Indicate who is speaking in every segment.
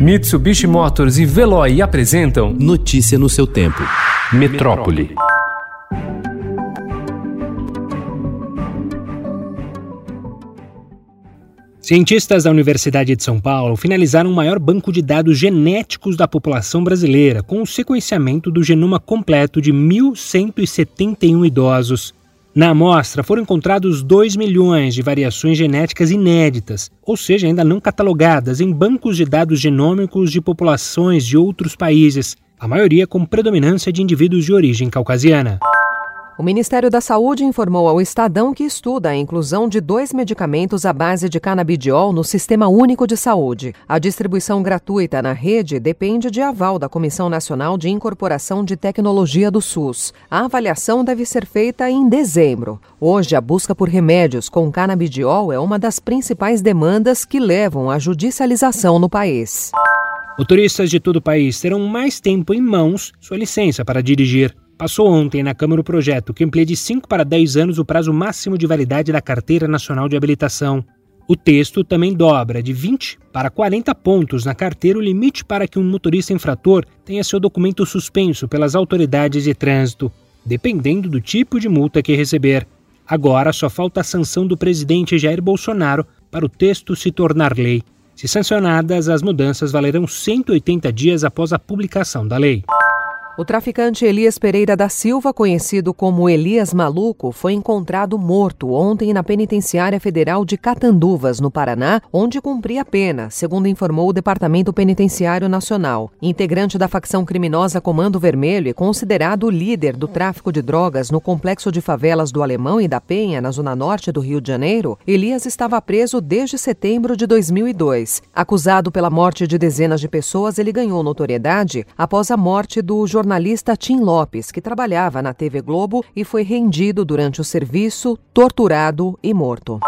Speaker 1: Mitsubishi Motors e Veloy apresentam
Speaker 2: Notícia no seu tempo.
Speaker 1: Metrópole.
Speaker 3: Cientistas da Universidade de São Paulo finalizaram o maior banco de dados genéticos da população brasileira, com o sequenciamento do genoma completo de 1.171 idosos. Na amostra foram encontrados 2 milhões de variações genéticas inéditas, ou seja, ainda não catalogadas, em bancos de dados genômicos de populações de outros países, a maioria com predominância de indivíduos de origem caucasiana.
Speaker 4: O Ministério da Saúde informou ao Estadão que estuda a inclusão de dois medicamentos à base de canabidiol no Sistema Único de Saúde. A distribuição gratuita na rede depende de aval da Comissão Nacional de Incorporação de Tecnologia do SUS. A avaliação deve ser feita em dezembro. Hoje, a busca por remédios com canabidiol é uma das principais demandas que levam à judicialização no país.
Speaker 3: Motoristas de todo o país terão mais tempo em mãos sua licença para dirigir. Passou ontem na Câmara o projeto que amplia de 5 para 10 anos o prazo máximo de validade da Carteira Nacional de Habilitação. O texto também dobra de 20 para 40 pontos na carteira o limite para que um motorista infrator tenha seu documento suspenso pelas autoridades de trânsito, dependendo do tipo de multa que receber. Agora só falta a sanção do presidente Jair Bolsonaro para o texto se tornar lei. Se sancionadas, as mudanças valerão 180 dias após a publicação da lei.
Speaker 4: O traficante Elias Pereira da Silva, conhecido como Elias Maluco, foi encontrado morto ontem na Penitenciária Federal de Catanduvas, no Paraná, onde cumpria pena, segundo informou o Departamento Penitenciário Nacional. Integrante da facção criminosa Comando Vermelho e considerado o líder do tráfico de drogas no complexo de favelas do Alemão e da Penha, na zona norte do Rio de Janeiro, Elias estava preso desde setembro de 2002. Acusado pela morte de dezenas de pessoas, ele ganhou notoriedade após a morte do jornalista jornalista Tim Lopes, que trabalhava na TV Globo e foi rendido durante o serviço, torturado e morto.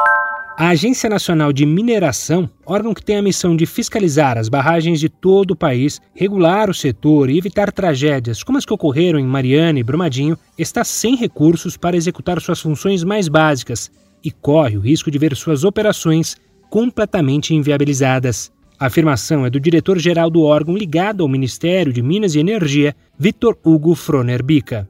Speaker 3: A Agência Nacional de Mineração, órgão que tem a missão de fiscalizar as barragens de todo o país, regular o setor e evitar tragédias como as que ocorreram em Mariana e Brumadinho, está sem recursos para executar suas funções mais básicas e corre o risco de ver suas operações completamente inviabilizadas. A afirmação é do diretor-geral do órgão ligado ao Ministério de Minas e Energia, Vitor Hugo Froner Bica.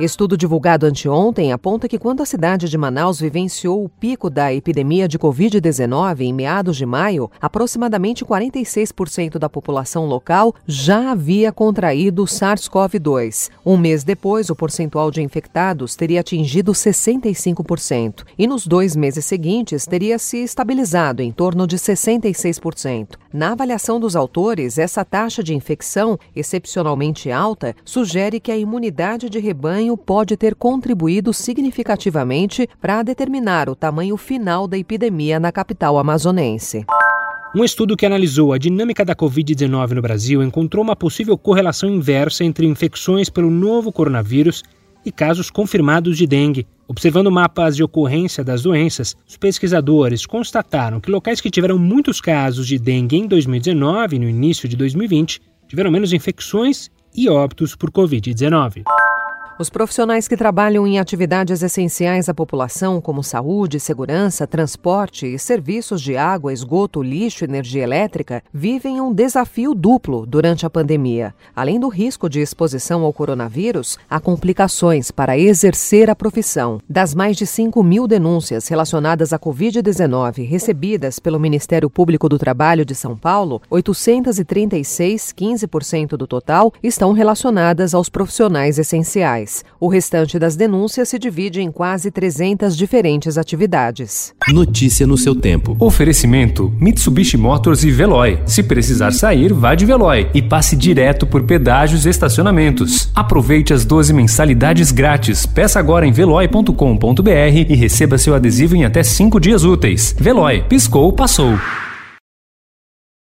Speaker 4: Estudo divulgado anteontem aponta que quando a cidade de Manaus vivenciou o pico da epidemia de Covid-19 em meados de maio, aproximadamente 46% da população local já havia contraído SARS-CoV-2. Um mês depois, o percentual de infectados teria atingido 65%, e nos dois meses seguintes teria se estabilizado em torno de 66%. Na avaliação dos autores, essa taxa de infecção, excepcionalmente alta, sugere que a imunidade de rebanho pode ter contribuído significativamente para determinar o tamanho final da epidemia na capital amazonense.
Speaker 3: Um estudo que analisou a dinâmica da Covid-19 no Brasil encontrou uma possível correlação inversa entre infecções pelo novo coronavírus e casos confirmados de dengue. Observando mapas de ocorrência das doenças, os pesquisadores constataram que locais que tiveram muitos casos de dengue em 2019 e no início de 2020 tiveram menos infecções e óbitos por Covid-19.
Speaker 4: Os profissionais que trabalham em atividades essenciais à população, como saúde, segurança, transporte e serviços de água, esgoto, lixo e energia elétrica, vivem um desafio duplo durante a pandemia. Além do risco de exposição ao coronavírus, há complicações para exercer a profissão. Das mais de 5 mil denúncias relacionadas à Covid-19 recebidas pelo Ministério Público do Trabalho de São Paulo, 836, 15% do total, estão relacionadas aos profissionais essenciais. O restante das denúncias se divide em quase 300 diferentes atividades.
Speaker 2: Notícia no seu tempo.
Speaker 1: Oferecimento: Mitsubishi Motors e Veloy. Se precisar sair, vá de Veloy e passe direto por pedágios e estacionamentos. Aproveite as 12 mensalidades grátis. Peça agora em veloy.com.br e receba seu adesivo em até 5 dias úteis. Veloy, piscou, passou.